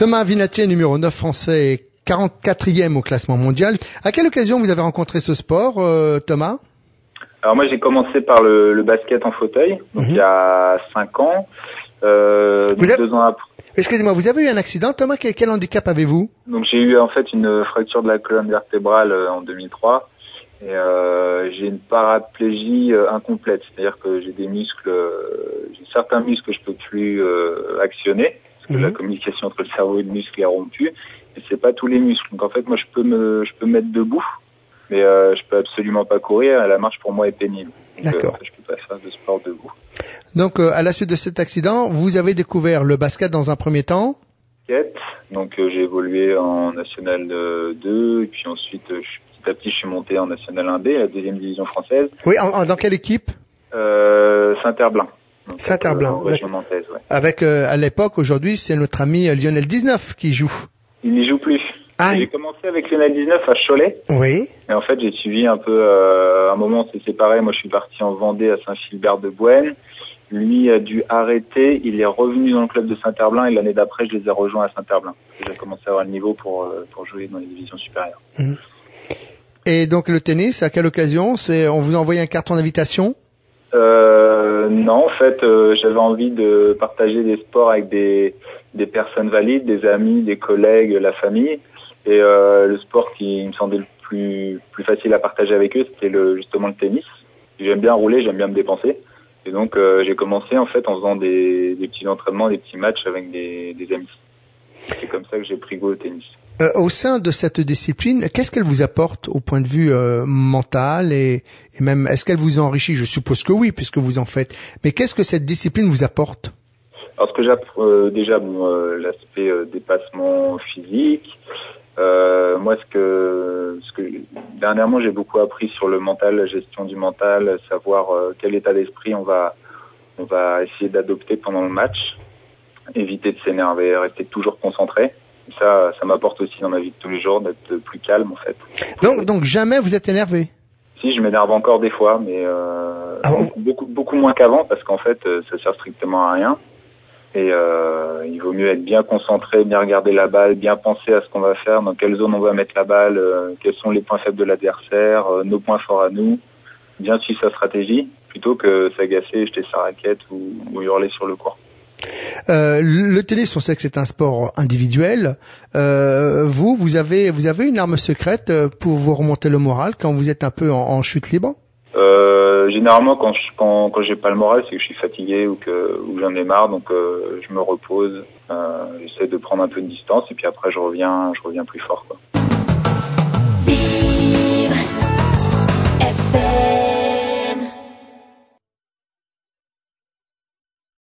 Thomas Vinatier, numéro 9 français, 44e au classement mondial. À quelle occasion vous avez rencontré ce sport, euh, Thomas? Alors moi j'ai commencé par le, le basket en fauteuil, donc il y a 5 ans. Euh, Vous avez- deux ans après. Excusez-moi, vous avez eu un accident, Thomas? Quel, handicap avez-vous? Donc j'ai eu en fait une fracture de la colonne vertébrale euh, en 2003 et euh, j'ai une paraplégie euh, incomplète, c'est-à-dire que j'ai des muscles, j'ai certains muscles que je peux plus euh, actionner que Mhm. la communication entre le cerveau et le muscle est rompue et c'est pas tous les muscles. Donc en fait moi je peux me je peux me mettre debout mais euh, je peux absolument pas courir, la marche pour moi est pénible. Euh, D'accord. fait, je peux pas faire de sport debout. Donc, euh, à la suite de cet accident, vous avez découvert le basket dans un premier temps? basket. Donc euh, j'ai évolué en National euh, 2 et puis ensuite euh, je- petit à petit je suis monté en National 1B, la deuxième division française, Oui, en- en- dans quelle équipe? Euh, Saint-Herblain. Saint-Herblain, euh, nantaise, ouais. Avec, euh, à l'époque, aujourd'hui, c'est notre ami euh, Lionel 19 qui joue. Il n'y joue plus. Ah, j'ai commencé avec Lionel 19 à Cholet Oui. et en fait j'ai suivi un peu euh, un moment on s'est séparés, moi je suis parti en Vendée à Saint-Philbert de Bouenne. Lui a dû arrêter, il est revenu dans le club de Saint-Herblain et l'année d'après je les ai rejoints à Saint-Herblain. J'ai commencé à avoir le niveau pour, euh, pour jouer dans les divisions supérieures. Et donc, le tennis, à quelle occasion? C'est, on vous a envoyé un carton d'invitation? Euh, non, en fait, euh, j'avais envie de partager des sports avec des, personnes valides, des amis, des collègues, la famille. Et euh, le sport qui me semblait le plus, facile à partager avec eux, c'était justement le tennis. J'aime bien rouler, j'aime bien me dépenser. Et donc, euh, j'ai commencé en fait en faisant des, petits entraînements, des petits matchs avec des amis. C'est comme ça que j'ai pris goût au tennis. Euh, Au sein de cette discipline, qu'est-ce qu'elle vous apporte au point de vue euh, mental et, même est-ce qu'elle vous enrichit? Je suppose que oui, puisque vous en faites. Mais qu'est-ce que cette discipline vous apporte? Alors ce que j'ai euh, déjà bon l'aspect dépassement physique. Moi ce que ce que dernièrement j'ai beaucoup appris sur le mental, la gestion du mental, savoir quel état d'esprit on va on va essayer d'adopter pendant le match, éviter de s'énerver, rester toujours concentré. Ça m'apporte aussi dans ma vie de tous les jours d'être plus calme en fait. donc, donc jamais vous êtes énervé? Si je m'énerve encore des fois, mais euh, Ah bon? beaucoup beaucoup moins qu'avant parce qu'en fait euh, ça sert strictement à rien. Et euh, il vaut mieux être bien concentré, bien regarder la balle, bien penser à ce qu'on va faire, dans quelle zone on va mettre la balle, euh, quels sont les points faibles de l'adversaire, nos points forts à nous, bien suivre sa stratégie, plutôt que s'agacer, jeter sa raquette ou, ou hurler sur le court. Euh, le tennis, on sait que c'est un sport individuel. Euh, vous, vous avez, vous avez une arme secrète euh, pour vous remonter le moral quand vous êtes un peu en, en chute libre? Euh, généralement, quand je, quand, quand j'ai pas le moral, c'est que je suis fatigué ou que ou que j'en ai marre, donc euh, je me repose, euh, j'essaie de prendre un peu de distance et puis après je reviens, je reviens plus fort. Quoi.